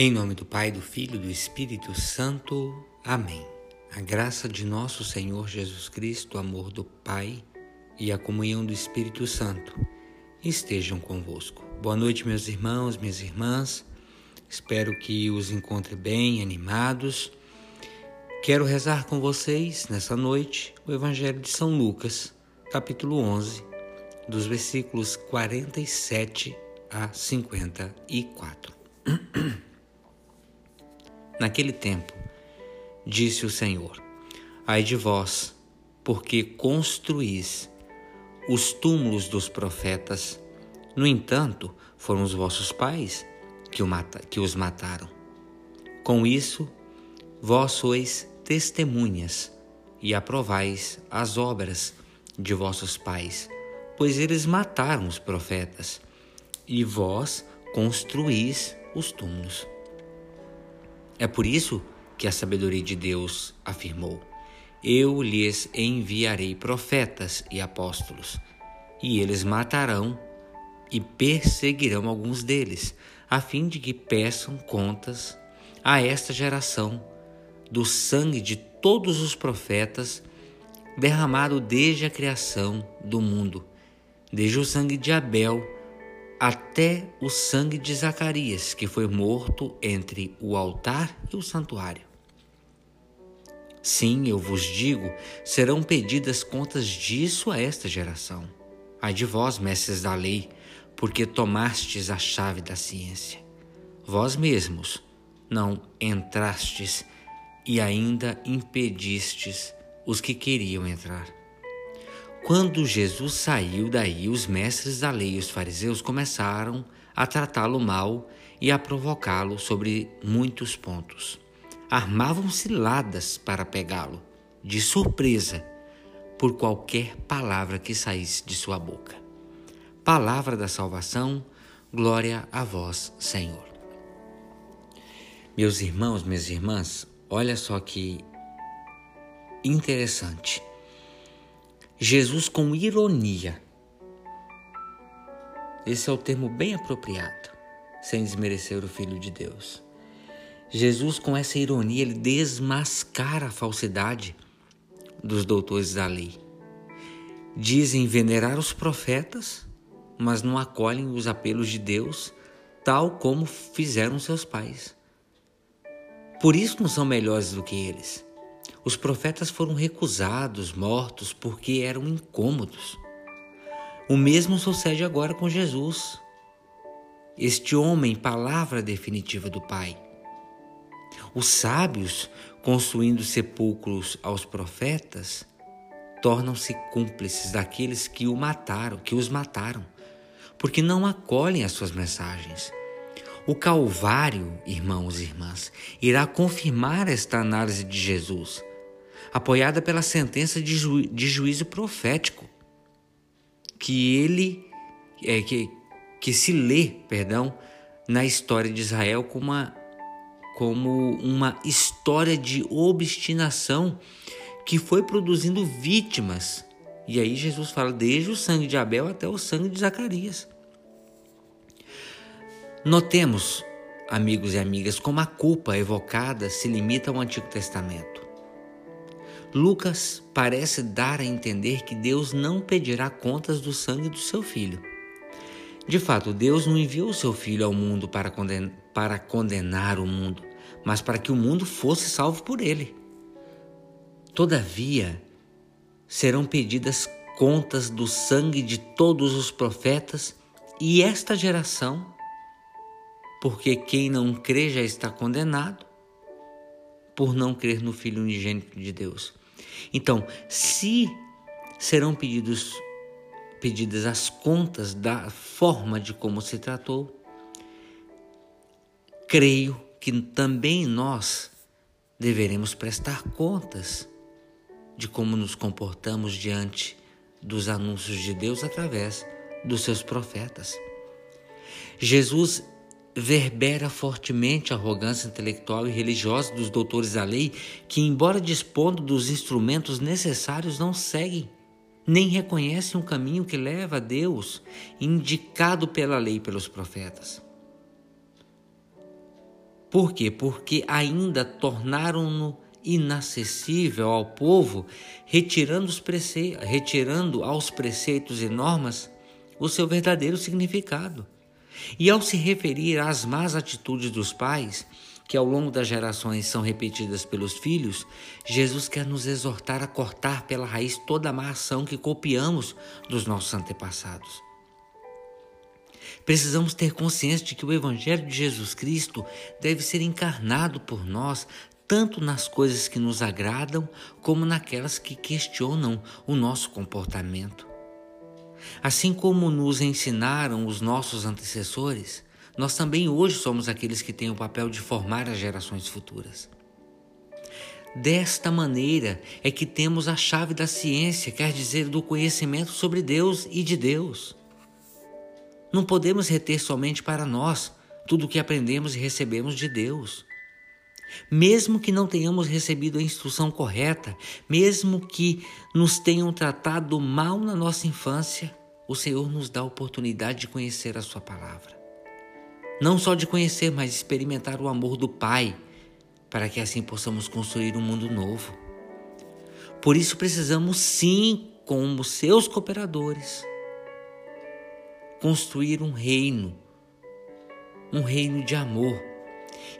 Em nome do Pai, do Filho e do Espírito Santo. Amém. A graça de nosso Senhor Jesus Cristo, o amor do Pai e a comunhão do Espírito Santo estejam convosco. Boa noite, meus irmãos, minhas irmãs. Espero que os encontre bem, animados. Quero rezar com vocês nessa noite o Evangelho de São Lucas, capítulo 11, dos versículos 47 a 54. Naquele tempo, disse o Senhor: Ai de vós, porque construís os túmulos dos profetas. No entanto, foram os vossos pais que, que os mataram. Com isso, vós sois testemunhas e aprovais as obras de vossos pais, pois eles mataram os profetas, e vós construís os túmulos. É por isso que a sabedoria de Deus afirmou: Eu lhes enviarei profetas e apóstolos, e eles matarão e perseguirão alguns deles, a fim de que peçam contas a esta geração do sangue de todos os profetas derramado desde a criação do mundo, desde o sangue de Abel até o sangue de Zacarias, que foi morto entre o altar e o santuário. Sim, eu vos digo, serão pedidas contas disso a esta geração. Ai de vós, mestres da lei, porque tomastes a chave da ciência. Vós mesmos não entrastes e ainda impedistes os que queriam entrar. Quando Jesus saiu daí, os mestres da lei e os fariseus começaram a tratá-lo mal e a provocá-lo sobre muitos pontos. Armavam ciladas para pegá-lo, de surpresa, por qualquer palavra que saísse de sua boca. Palavra da salvação, glória a vós, Senhor. Meus irmãos, minhas irmãs, olha só que interessante. Jesus com ironia. Esse é o termo bem apropriado, sem desmerecer o Filho de Deus. Jesus, com essa ironia, ele desmascara a falsidade dos doutores da lei. Dizem venerar os profetas, mas não acolhem os apelos de Deus, tal como fizeram seus pais. Por isso não são melhores do que eles. Os profetas foram recusados, mortos, porque eram incômodos. O mesmo sucede agora com Jesus, este homem, palavra definitiva do Pai. Os sábios, construindo sepulcros aos profetas, tornam-se cúmplices daqueles que o mataram, que os mataram, porque não acolhem as suas mensagens. O Calvário, irmãos e irmãs, irá confirmar esta análise de Jesus apoiada pela sentença de, ju, de juízo profético, que ele é, que, que se lê, perdão, na história de Israel como uma, como uma história de obstinação que foi produzindo vítimas. E aí Jesus fala desde o sangue de Abel até o sangue de Zacarias. Notemos, amigos e amigas, como a culpa evocada se limita ao Antigo Testamento. Lucas parece dar a entender que Deus não pedirá contas do sangue do seu filho. De fato, Deus não enviou o seu filho ao mundo para, condenar, para condenar o mundo, mas para que o mundo fosse salvo por ele. Todavia, serão pedidas contas do sangue de todos os profetas e esta geração, porque quem não crê já está condenado por não crer no Filho unigênito de Deus. Então, se serão pedidos pedidas as contas da forma de como se tratou, creio que também nós deveremos prestar contas de como nos comportamos diante dos anúncios de Deus através dos seus profetas. Jesus verbera fortemente a arrogância intelectual e religiosa dos doutores da lei, que, embora dispondo dos instrumentos necessários, não seguem, nem reconhecem o caminho que leva a Deus, indicado pela lei e pelos profetas. Por quê? Porque ainda tornaram-no inacessível ao povo, retirando, retirando aos preceitos e normas o seu verdadeiro significado. E ao se referir às más atitudes dos pais, que ao longo das gerações são repetidas pelos filhos, Jesus quer nos exortar a cortar pela raiz toda a má ação que copiamos dos nossos antepassados. Precisamos ter consciência de que o Evangelho de Jesus Cristo deve ser encarnado por nós, tanto nas coisas que nos agradam, como naquelas que questionam o nosso comportamento. Assim como nos ensinaram os nossos antecessores, nós também hoje somos aqueles que têm o papel de formar as gerações futuras. Desta maneira é que temos a chave da ciência, quer dizer, do conhecimento sobre Deus e de Deus. Não podemos reter somente para nós tudo o que aprendemos e recebemos de Deus. Mesmo que não tenhamos recebido a instrução correta, mesmo que nos tenham tratado mal na nossa infância, o Senhor nos dá a oportunidade de conhecer a Sua palavra. Não só de conhecer, mas experimentar o amor do Pai, para que assim possamos construir um mundo novo. Por isso precisamos sim, como seus cooperadores, construir um reino, um reino de amor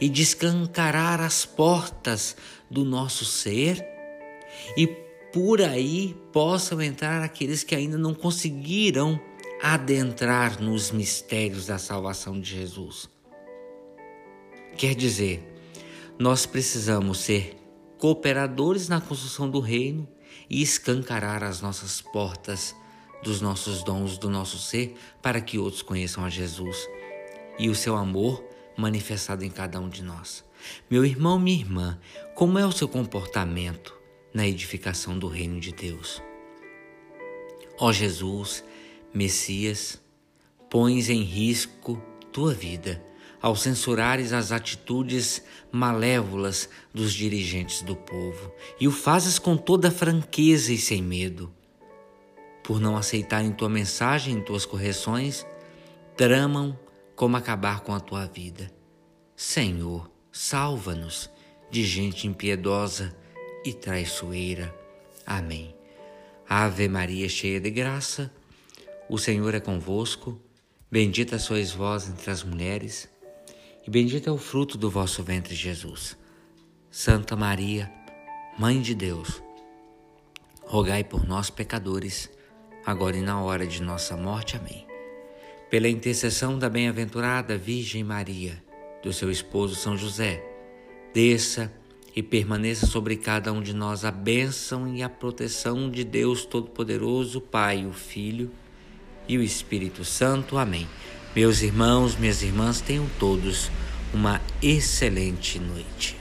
e descancarar as portas do nosso ser e por aí possam entrar aqueles que ainda não conseguiram adentrar nos mistérios da salvação de Jesus. Quer dizer, nós precisamos ser cooperadores na construção do reino e escancarar as nossas portas dos nossos dons, do nosso ser, para que outros conheçam a Jesus e o seu amor manifestado em cada um de nós. Meu irmão, minha irmã, como é o seu comportamento na edificação do reino de Deus? Ó Jesus, Messias, pões em risco tua vida ao censurares as atitudes malévolas dos dirigentes do povo e o fazes com toda franqueza e sem medo. Por não aceitarem tua mensagem e tuas correções, tramam como acabar com a tua vida. Senhor, salva-nos de gente impiedosa e traiçoeira. Amém. Ave Maria, cheia de graça, o Senhor é convosco, bendita sois vós entre as mulheres, e bendito é o fruto do vosso ventre, Jesus. Santa Maria, Mãe de Deus, rogai por nós, pecadores, agora e na hora de nossa morte. Amém. Pela intercessão da bem-aventurada Virgem Maria, do seu esposo São José, desça e permaneça sobre cada um de nós a bênção e a proteção de Deus Todo-Poderoso, Pai, o Filho e o Espírito Santo. Amém. Meus irmãos, minhas irmãs, tenham todos uma excelente noite.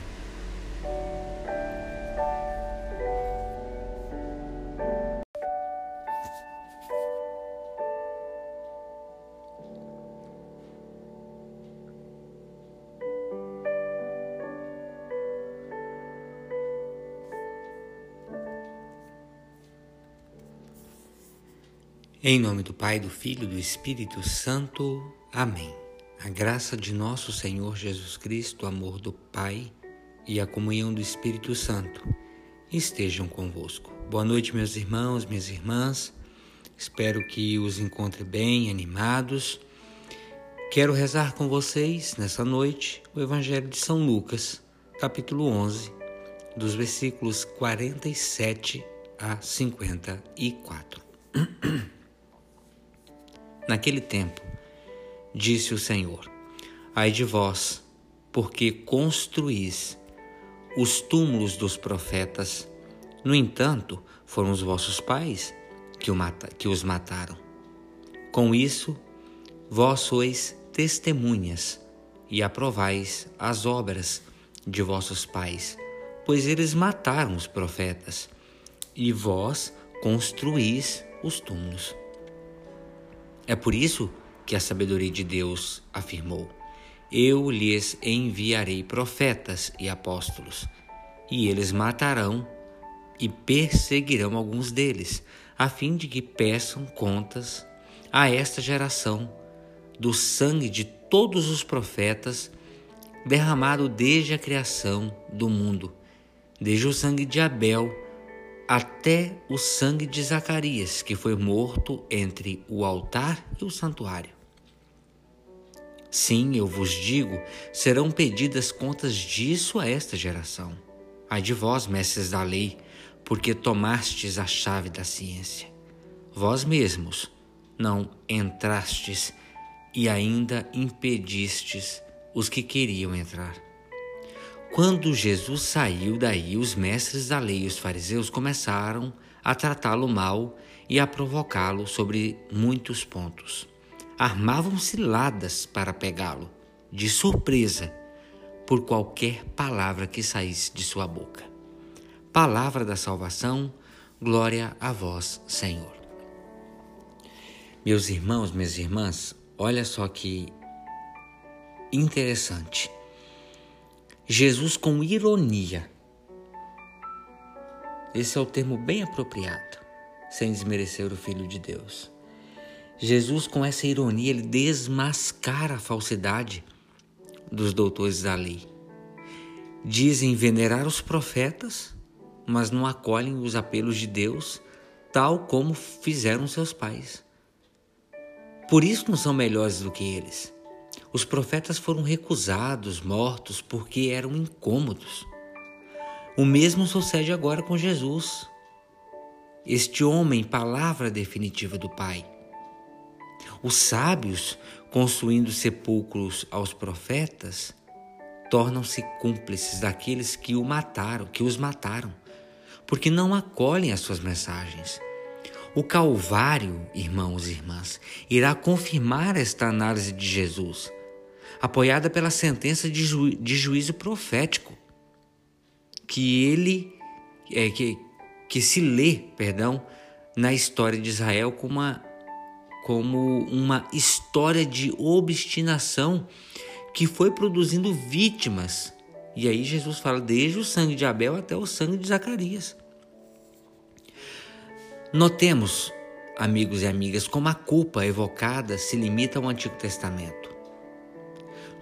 Em nome do Pai, do Filho e do Espírito Santo. Amém. A graça de nosso Senhor Jesus Cristo, o amor do Pai e a comunhão do Espírito Santo estejam convosco. Boa noite, meus irmãos, minhas irmãs. Espero que os encontre bem, animados. Quero rezar com vocês nessa noite o Evangelho de São Lucas, capítulo 11, dos versículos 47 a 54. Naquele tempo, disse o Senhor: Ai de vós, porque construís os túmulos dos profetas. No entanto, foram os vossos pais que, que os mataram. Com isso, vós sois testemunhas e aprovais as obras de vossos pais, pois eles mataram os profetas, e vós construís os túmulos. É por isso que a sabedoria de Deus afirmou: Eu lhes enviarei profetas e apóstolos, e eles matarão e perseguirão alguns deles, a fim de que peçam contas a esta geração do sangue de todos os profetas derramado desde a criação do mundo, desde o sangue de Abel até o sangue de Zacarias, que foi morto entre o altar e o santuário. Sim, eu vos digo, serão pedidas contas disso a esta geração. Ai de vós, mestres da lei, porque tomastes a chave da ciência. Vós mesmos não entrastes e ainda impedistes os que queriam entrar. Quando Jesus saiu daí, os mestres da lei e os fariseus começaram a tratá-lo mal e a provocá-lo sobre muitos pontos. Armavam ciladas para pegá-lo, de surpresa, por qualquer palavra que saísse de sua boca. Palavra da salvação, glória a vós, Senhor. Meus irmãos, minhas irmãs, olha só que interessante. Jesus com ironia. Esse é o termo bem apropriado, sem desmerecer o Filho de Deus. Jesus, com essa ironia, ele desmascara a falsidade dos doutores da lei. Dizem venerar os profetas, mas não acolhem os apelos de Deus, tal como fizeram seus pais. Por isso não são melhores do que eles. Os profetas foram recusados, mortos, porque eram incômodos. O mesmo sucede agora com Jesus. Este homem, palavra definitiva do Pai. Os sábios, construindo sepulcros aos profetas, tornam-se cúmplices daqueles que o mataram, que os mataram, porque não acolhem as suas mensagens. O Calvário, irmãos e irmãs, irá confirmar esta análise de Jesus apoiada pela sentença de, ju, de juízo profético, que ele é, que, que se lê, perdão, na história de Israel como uma, como uma história de obstinação que foi produzindo vítimas. E aí Jesus fala desde o sangue de Abel até o sangue de Zacarias. Notemos, amigos e amigas, como a culpa evocada se limita ao Antigo Testamento.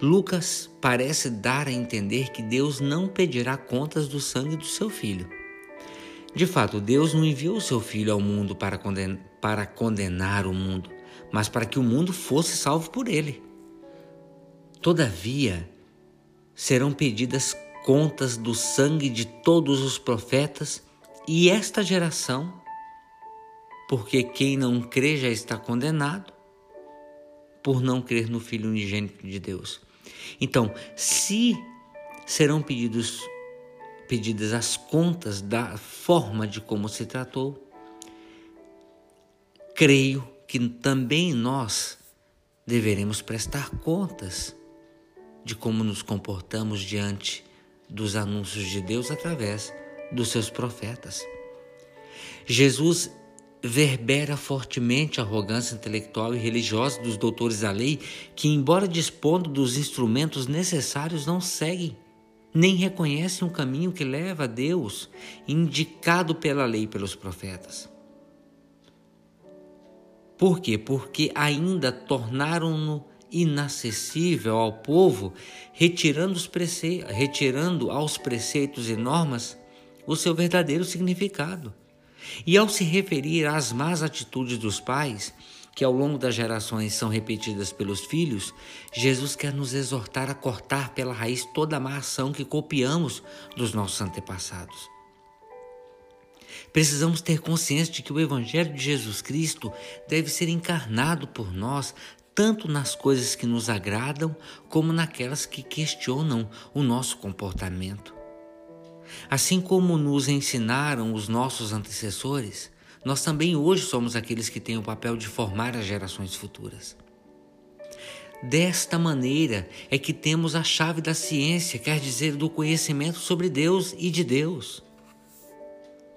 Lucas parece dar a entender que Deus não pedirá contas do sangue do seu filho. De fato, Deus não enviou o seu filho ao mundo para, condenar, para condenar o mundo, mas para que o mundo fosse salvo por ele. Todavia, serão pedidas contas do sangue de todos os profetas e esta geração, porque quem não crê já está condenado por não crer no Filho unigênito de Deus. Então, se serão pedidos pedidas as contas da forma de como se tratou, creio que também nós deveremos prestar contas de como nos comportamos diante dos anúncios de Deus através dos seus profetas. Jesus verbera fortemente a arrogância intelectual e religiosa dos doutores da lei, que, embora dispondo dos instrumentos necessários, não seguem, nem reconhecem o caminho que leva a Deus, indicado pela lei e pelos profetas. Por quê? Porque ainda tornaram-no inacessível ao povo, retirando, os prece... retirando aos preceitos e normas o seu verdadeiro significado. E ao se referir às más atitudes dos pais, que ao longo das gerações são repetidas pelos filhos, Jesus quer nos exortar a cortar pela raiz toda a má ação que copiamos dos nossos antepassados. Precisamos ter consciência de que o Evangelho de Jesus Cristo deve ser encarnado por nós, tanto nas coisas que nos agradam, como naquelas que questionam o nosso comportamento. Assim como nos ensinaram os nossos antecessores, nós também hoje somos aqueles que têm o papel de formar as gerações futuras. Desta maneira é que temos a chave da ciência, quer dizer, do conhecimento sobre Deus e de Deus.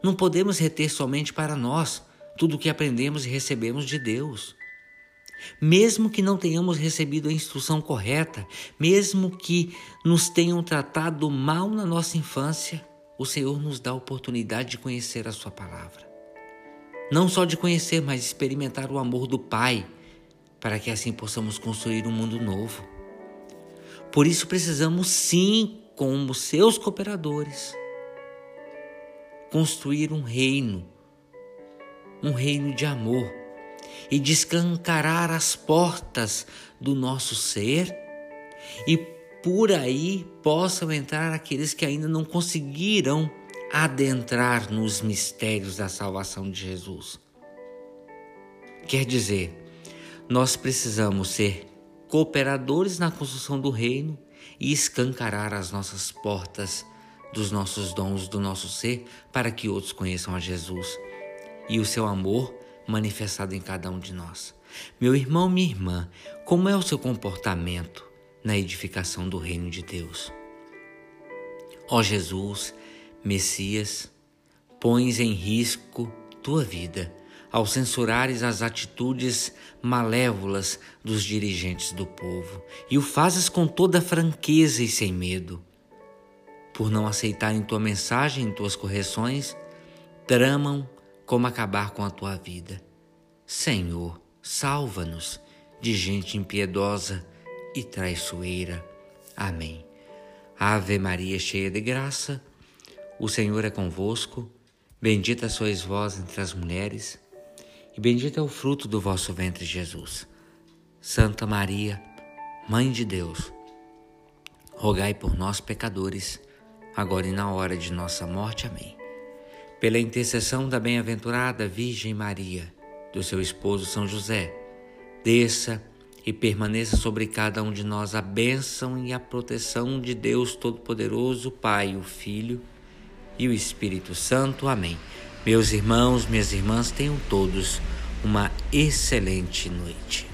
Não podemos reter somente para nós tudo o que aprendemos e recebemos de Deus. Mesmo que não tenhamos recebido a instrução correta, mesmo que nos tenham tratado mal na nossa infância, o Senhor nos dá a oportunidade de conhecer a Sua palavra. Não só de conhecer, mas experimentar o amor do Pai, para que assim possamos construir um mundo novo. Por isso precisamos sim, como seus cooperadores, construir um reino, um reino de amor e descancarar as portas do nosso ser e por aí possam entrar aqueles que ainda não conseguiram adentrar nos mistérios da salvação de Jesus. Quer dizer, nós precisamos ser cooperadores na construção do reino e escancarar as nossas portas dos nossos dons, do nosso ser, para que outros conheçam a Jesus e o seu amor manifestado em cada um de nós. Meu irmão, minha irmã, como é o seu comportamento na edificação do reino de Deus? Ó Jesus, Messias, pões em risco tua vida ao censurares as atitudes malévolas dos dirigentes do povo e o fazes com toda franqueza e sem medo. Por não aceitarem tua mensagem e tuas correções, tramam como acabar com a tua vida. Senhor, salva-nos de gente impiedosa e traiçoeira. Amém. Ave Maria, cheia de graça, o Senhor é convosco. Bendita sois vós entre as mulheres, e bendito é o fruto do vosso ventre, Jesus. Santa Maria, Mãe de Deus, rogai por nós, pecadores, agora e na hora de nossa morte. Amém pela intercessão da bem-aventurada Virgem Maria, do seu esposo São José, desça e permaneça sobre cada um de nós a bênção e a proteção de Deus Todo-Poderoso, Pai, o Filho e o Espírito Santo. Amém. Meus irmãos, minhas irmãs, tenham todos uma excelente noite.